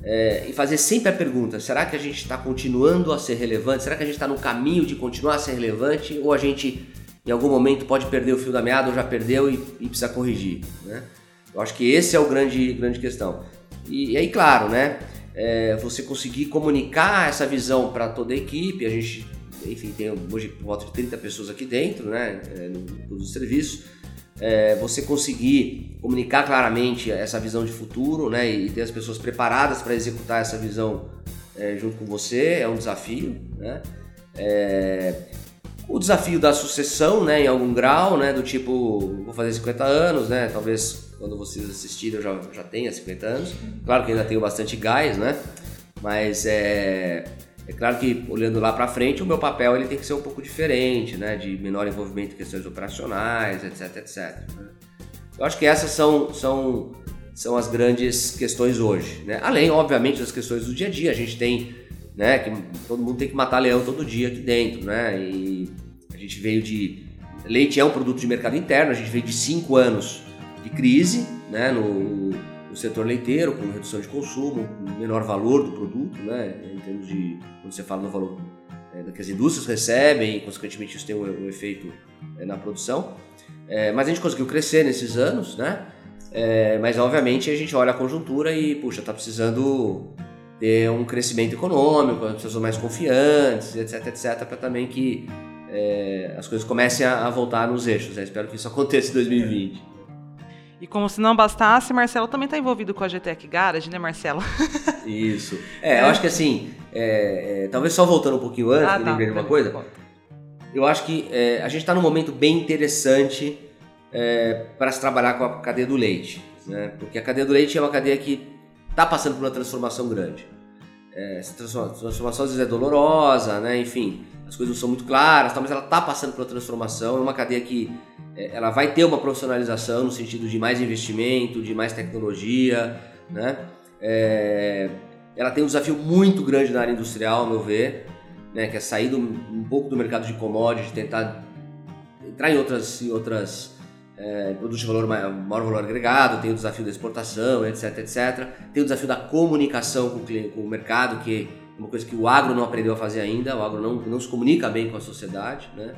É, e fazer sempre a pergunta: será que a gente está continuando a ser relevante? Será que a gente está no caminho de continuar a ser relevante? Ou a gente, em algum momento, pode perder o fio da meada ou já perdeu e, e precisa corrigir? Né? Eu acho que esse é o grande, grande questão. E, e aí, claro, né? É, você conseguir comunicar essa visão para toda a equipe. A gente, enfim, tem hoje por volta de 30 pessoas aqui dentro, né? É, no, serviço é, você conseguir comunicar claramente essa visão de futuro né, e ter as pessoas preparadas para executar essa visão é, junto com você é um desafio. Né? É, o desafio da sucessão, né, em algum grau, né, do tipo, vou fazer 50 anos, né, talvez quando vocês assistirem eu já, já tenha 50 anos. Claro que ainda tenho bastante gás, né, mas é, É claro que olhando lá para frente, o meu papel ele tem que ser um pouco diferente, né? De menor envolvimento em questões operacionais, etc, etc. Né? Eu acho que essas são, são, são as grandes questões hoje, né? Além, obviamente, das questões do dia a dia. A gente tem, né? Que todo mundo tem que matar leão todo dia aqui dentro, né? E gente veio de leite é um produto de mercado interno. A gente veio de cinco anos de crise, né? No, no setor leiteiro, com redução de consumo, menor valor do produto, né, em termos de, quando você fala no valor é, que as indústrias recebem e, consequentemente, isso tem um, um efeito é, na produção. É, mas a gente conseguiu crescer nesses anos, né? É, mas, obviamente, a gente olha a conjuntura e, puxa, está precisando ter um crescimento econômico, as pessoas mais confiantes, etc, etc, para também que é, as coisas comecem a, a voltar nos eixos. Né? Espero que isso aconteça em 2020. E como se não bastasse, Marcelo também está envolvido com a GTEC Garage, né, Marcelo? Isso. É, eu acho que assim, é, é, talvez só voltando um pouquinho antes, ah, tá, lembrei de uma coisa. Eu acho que é, a gente está num momento bem interessante é, para se trabalhar com a cadeia do leite. Né? Porque a cadeia do leite é uma cadeia que está passando por uma transformação grande. É, essa transformação às vezes é dolorosa, né? enfim, as coisas não são muito claras, mas ela está passando por uma transformação. É uma cadeia que é, ela vai ter uma profissionalização no sentido de mais investimento, de mais tecnologia, né? É, ela tem um desafio muito grande na área industrial, ao meu ver, né? Que é sair do, um pouco do mercado de commodities, tentar entrar em outras, em outras é, produtos de valor maior, maior valor agregado, tem o desafio da exportação, etc, etc. Tem o desafio da comunicação com o, cliente, com o mercado, que é uma coisa que o agro não aprendeu a fazer ainda, o agro não, não se comunica bem com a sociedade, né?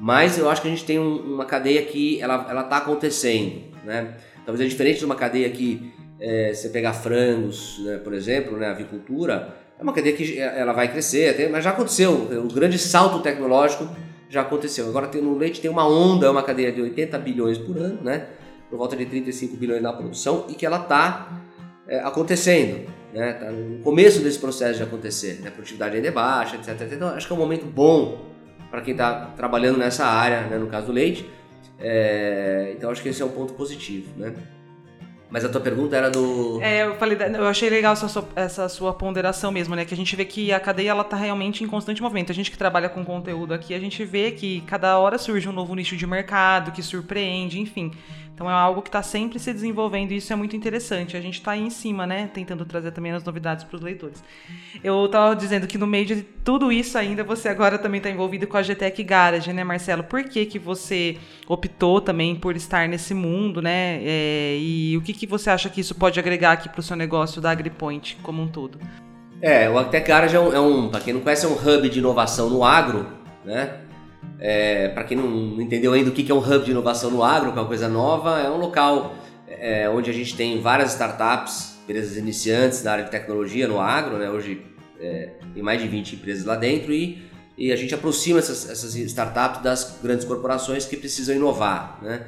Mas eu acho que a gente tem um, uma cadeia que ela ela está acontecendo, né? Talvez é diferente de uma cadeia que é, você pegar frangos, né, por exemplo, né, avicultura, é uma cadeia que ela vai crescer, até, mas já aconteceu. O grande salto tecnológico já aconteceu. Agora no leite tem uma onda, uma cadeia de 80 bilhões por ano, né? Por volta de 35 bilhões na produção e que ela está é, acontecendo, né? Tá no começo desse processo de acontecer. Né? A produtividade ainda é baixa, etc. Então acho que é um momento bom para quem está trabalhando nessa área, né, no caso do leite. É, então acho que esse é um ponto positivo, né? Mas a tua pergunta era do. É, eu falei, eu achei legal essa sua, essa sua ponderação mesmo, né? Que a gente vê que a cadeia ela tá realmente em constante movimento. A gente que trabalha com conteúdo aqui, a gente vê que cada hora surge um novo nicho de mercado que surpreende, enfim. Então é algo que está sempre se desenvolvendo e isso é muito interessante. A gente está aí em cima, né? Tentando trazer também as novidades para os leitores. Eu estava dizendo que no meio de tudo isso ainda, você agora também está envolvido com a GTEC Garage, né, Marcelo? Por que, que você optou também por estar nesse mundo, né? É, e o que, que você acha que isso pode agregar aqui para o seu negócio da AgriPoint como um todo? É, o AgTech Garage é um, é um para quem não conhece, é um hub de inovação no agro, né? É, para quem não entendeu ainda o que é um hub de inovação no agro, que é uma coisa nova, é um local é, onde a gente tem várias startups, empresas iniciantes na área de tecnologia no agro, né? hoje é, tem mais de 20 empresas lá dentro e, e a gente aproxima essas, essas startups das grandes corporações que precisam inovar. Né?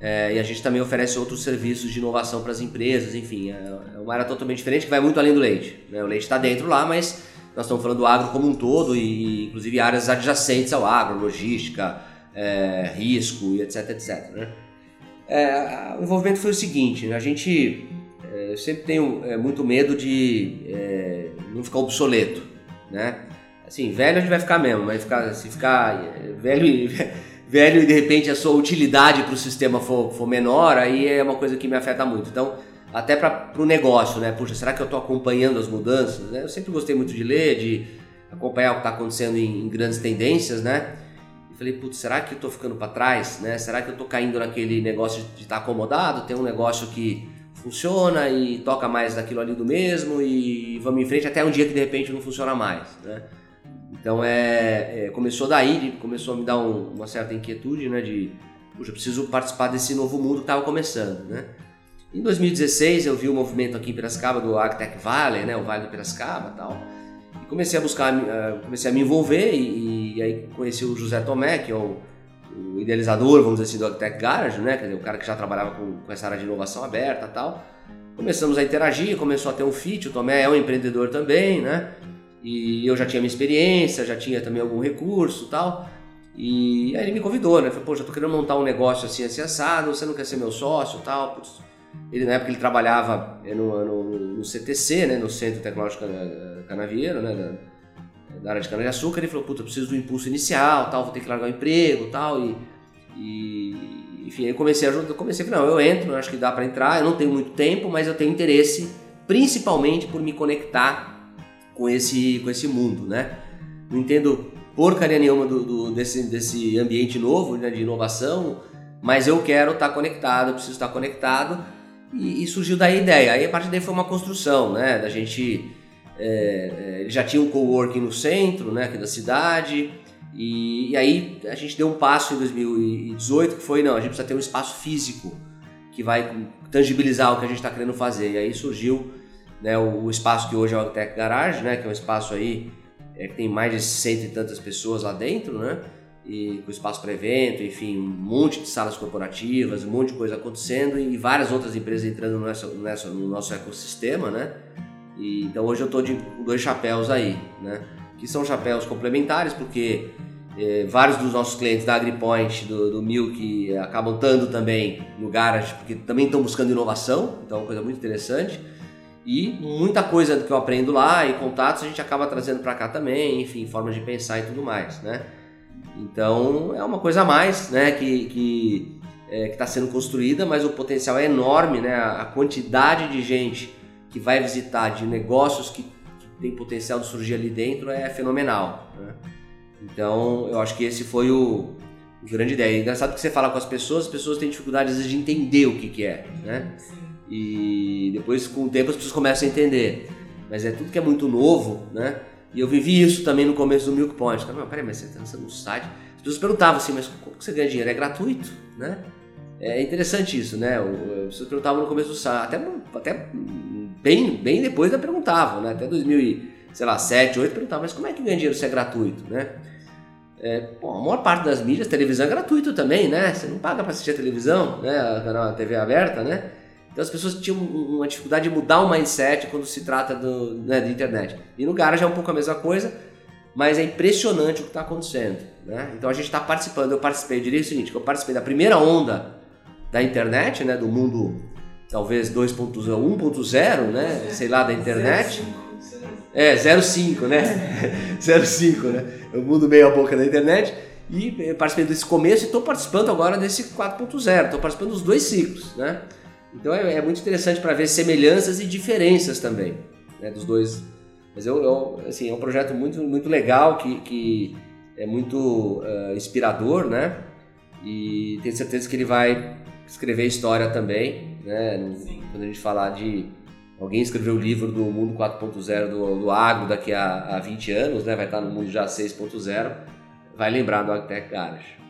É, e a gente também oferece outros serviços de inovação para as empresas, enfim, é, é uma área totalmente diferente que vai muito além do leite. Né? O leite está dentro lá, mas nós estamos falando do agro como um todo e inclusive áreas adjacentes ao agro, logística, é, risco e etc, etc. Né? É, o envolvimento foi o seguinte, a gente é, sempre tenho é, muito medo de é, não ficar obsoleto, né? Assim, velho a gente vai ficar mesmo, mas ficar, se ficar é, velho velho e de repente a sua utilidade para o sistema for, for menor, aí é uma coisa que me afeta muito. Então, até para o negócio, né? Puxa, será que eu estou acompanhando as mudanças? Né? Eu sempre gostei muito de ler, de acompanhar o que está acontecendo em, em, grandes tendências, né? E falei, putz, será que eu estou ficando para trás, né? Será que eu estou caindo naquele negócio de estar tá acomodado? Tem um negócio que funciona e toca mais daquilo ali do mesmo e vamos em frente até um dia que de repente não funciona mais, né? Então é, é começou daí, começou a me dar um, uma certa inquietude, né? De, puxa, eu preciso participar desse novo mundo que estava começando, né? Em 2016 eu vi o movimento aqui em Piracicaba do Agtech Valley, né, o Vale do Piracicaba e tal. E comecei a buscar, uh, comecei a me envolver e, e, aí conheci o José Tomé, que é o, o, idealizador, vamos dizer assim, do Agtech Garage, né, quer dizer, o cara que já trabalhava com, com essa área de inovação aberta e tal. Começamos a interagir, começou a ter um fit, o Tomé é um empreendedor também, né, e eu já tinha minha experiência, já tinha também algum recurso e tal. E aí ele me convidou, né? Falei, pô, já tô querendo montar um negócio assim, assim, assado, você não quer ser meu sócio e tal? Putz, ele, na época, ele trabalhava no, no, no CTC, né, no Centro Tecnológico Canavieiro, né, da área de cana-de-açúcar, ele falou, puta, eu preciso do impulso inicial, tal, vou ter que largar o emprego, tal, e, e enfim, aí comecei a eu comecei não, eu entro, eu acho que dá para entrar, eu não tenho muito tempo, mas eu tenho interesse principalmente por me conectar com esse, com esse mundo, né? Não entendo porcaria nenhuma do, do desse, desse ambiente novo, né, de inovação, mas eu quero estar conectado, eu preciso estar conectado, e, e surgiu daí a ideia. Aí a partir daí foi uma construção, né, da gente é, é, já tinha um coworking no centro, né, aqui da cidade, e, e, aí a gente deu um passo em 2018 que foi, não, a gente precisa ter um espaço físico que vai tangibilizar o que a gente está querendo fazer. E aí surgiu né, o, o, espaço que hoje é o Tech Garage, né, que é um espaço aí é, que tem mais de cento e tantas pessoas lá dentro, né? E com espaço para evento, enfim, um monte de salas corporativas, um monte de coisa acontecendo e várias outras empresas entrando no nosso, no nosso ecossistema, né? E, então hoje eu estou de dois chapéus aí, né? Que são chapéus complementares, porque é, vários dos nossos clientes da AgriPoint, do, do Milk, acabam estando também no Garage, porque também estão buscando inovação, então é uma coisa muito interessante. E muita coisa que eu aprendo lá e contatos a gente acaba trazendo para cá também, enfim, formas de pensar e tudo mais, né? Então é uma coisa a mais, né, que, que é, está sendo construída, mas o potencial é enorme, né? A quantidade de gente que vai visitar, de negócios que, que tem potencial de surgir ali dentro é fenomenal, né? Então eu acho que esse foi o, o grande ideia. É engraçado que você fala com as pessoas, as pessoas têm dificuldade às vezes de entender o que, que é, né? E depois, com o tempo, as pessoas começam a entender. Mas é tudo que é muito novo, né? E eu vivi isso também no começo do Milk Point. Cara, peraí, mas você está lançando site. As pessoas perguntavam assim, mas como você ganha dinheiro? É gratuito, né? É interessante isso, né? As pessoas perguntavam no começo do site, até, até bem, bem depois da perguntavam, né? Até 2007, 2008 perguntavam, mas como é que ganha dinheiro se é gratuito, né? É, bom, a maior parte das mídias, televisão é gratuito também, né? Você não paga para assistir a televisão, né? A TV aberta, né? Então as pessoas tinham uma dificuldade de mudar o mindset quando se trata do, né, de internet. E no Garage é um pouco a mesma coisa, mas é impressionante o que está acontecendo. Né? Então a gente está participando, eu participei, eu diria o seguinte, que eu participei da primeira onda da internet, né, do mundo talvez 2.0, 1.0, né, sei lá, da internet. 05, é, 05, né? 05, né? O mundo meio a boca da internet. E participei desse começo e estou participando agora desse 4.0, estou participando dos dois ciclos, né? Então é, é muito interessante para ver semelhanças e diferenças também né, dos dois. Mas eu, eu, assim, é um projeto muito, muito legal que, que é muito uh, inspirador, né? E tenho certeza que ele vai escrever história também, né? Quando a gente falar de alguém escrever o livro do mundo 4.0 do, do agro daqui a, a 20 anos, né? Vai estar no mundo já 6.0, vai lembrar do Agtech Garage.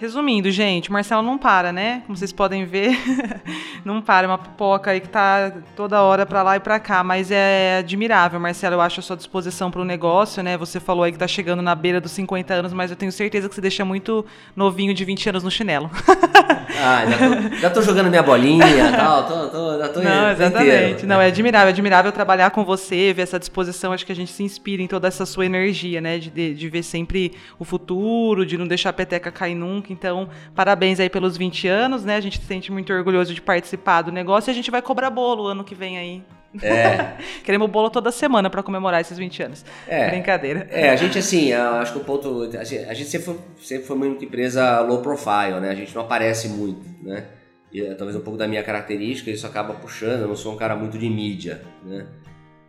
Resumindo, gente, o Marcelo não para, né? Como vocês podem ver, não para, é uma pipoca aí que tá toda hora para lá e para cá, mas é admirável, Marcelo, eu acho a sua disposição para o negócio, né? Você falou aí que tá chegando na beira dos 50 anos, mas eu tenho certeza que você deixa muito novinho de 20 anos no chinelo. ah, já tô, já tô jogando minha bolinha e tal, tô, tô, já tô Não, exatamente. Inteiro. Não, é admirável, é admirável trabalhar com você, ver essa disposição, acho que a gente se inspira em toda essa sua energia, né? De, de, de ver sempre o futuro, de não deixar a peteca cair nunca. Então, parabéns aí pelos 20 anos, né? A gente se sente muito orgulhoso de participar do negócio e a gente vai cobrar bolo ano que vem aí. É. Queremos bolo toda semana para comemorar esses 20 anos. É. Brincadeira. É, a gente assim, acho que o ponto. A gente, a gente sempre, foi, sempre foi uma empresa low profile, né? A gente não aparece muito, né? E, talvez um pouco da minha característica, isso acaba puxando. Eu não sou um cara muito de mídia, né?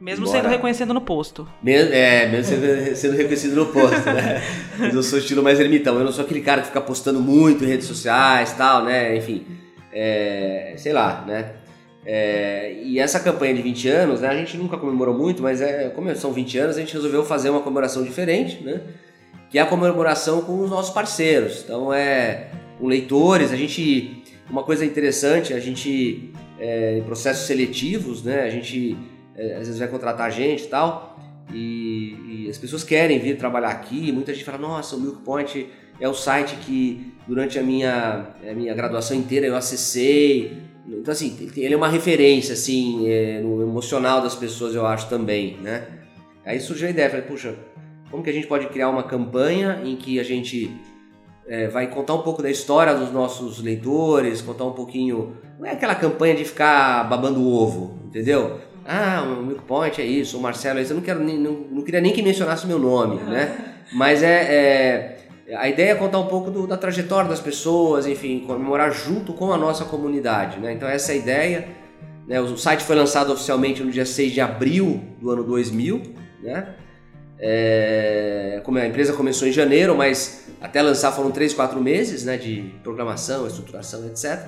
Mesmo Embora... sendo reconhecido no posto. Mesmo, é, mesmo sendo, sendo reconhecido no posto, né? Mas eu sou estilo mais ermitão. Eu não sou aquele cara que fica postando muito em redes sociais tal, né? Enfim, é, sei lá, né? É, e essa campanha de 20 anos, né, a gente nunca comemorou muito, mas é, como são 20 anos, a gente resolveu fazer uma comemoração diferente, né? Que é a comemoração com os nossos parceiros. Então é com leitores, a gente. Uma coisa interessante, a gente. É, em processos seletivos, né? A gente às vezes vai contratar gente e tal, e, e, as pessoas querem vir trabalhar aqui, muita gente fala, nossa, o Milk Point é o site que durante a minha, a minha graduação inteira eu acessei, então assim, ele é uma referência assim, é, no emocional das pessoas eu acho também, né? Aí surgiu a ideia, falei, puxa, como que a gente pode criar uma campanha em que a gente é, vai contar um pouco da história dos nossos leitores, contar um pouquinho. Não é aquela campanha de ficar babando o ovo, entendeu? Ah, o Milk Point é isso, o Marcelo é isso. Eu não, quero, não, não queria nem que mencionasse meu nome, né? Mas é, é, a ideia é contar um pouco do, da trajetória das pessoas, enfim, comemorar junto com a nossa comunidade, né? Então essa é a ideia. Né? O site foi lançado oficialmente no dia 6 de abril do ano 2000, né? É, como a empresa começou em janeiro, mas até lançar foram 3, 4 meses né, de programação, estruturação, etc.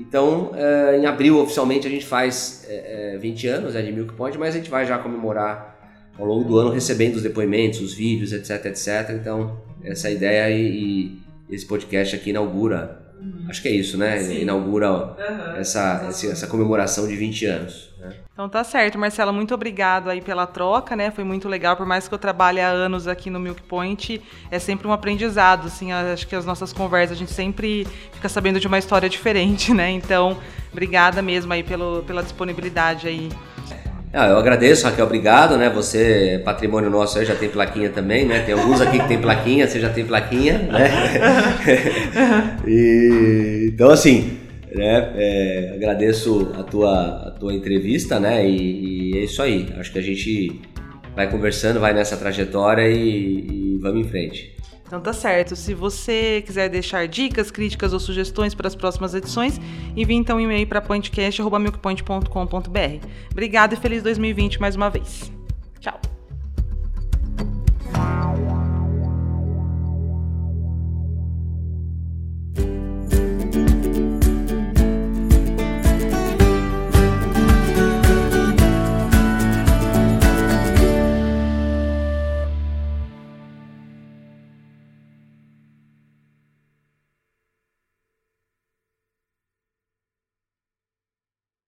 Então, é, em abril, oficialmente, a gente faz é, 20 é, anos né, de Milk Point, mas a gente vai já comemorar ao longo do ano, recebendo os depoimentos, os vídeos, etc, etc. Então, essa é ideia e, e esse podcast aqui inaugura, uhum. acho que é isso, né? Sim. Inaugura uhum. essa, essa, essa comemoração de 20 anos. Então tá certo, Marcela, muito obrigado aí pela troca, né? Foi muito legal, por mais que eu trabalhe há anos aqui no Milk Point, é sempre um aprendizado, assim, acho que as nossas conversas a gente sempre fica sabendo de uma história diferente, né? Então, obrigada mesmo aí pelo, pela disponibilidade aí. Ah, eu agradeço, Raquel, obrigado, né? Você, patrimônio nosso aí, já tem plaquinha também, né? Tem alguns aqui que tem plaquinha, você já tem plaquinha, né? e, então, assim, né? É, agradeço a tua, a tua entrevista, né? E, e, é isso aí. Acho que a gente vai conversando, vai nessa trajetória e, e vamos em frente. Então tá certo. Se você quiser deixar dicas, críticas ou sugestões para as próximas edições, envie então um e-mail para pointcast.milkpoint.com.br. Obrigado e feliz 2020 mais uma vez. Tchau.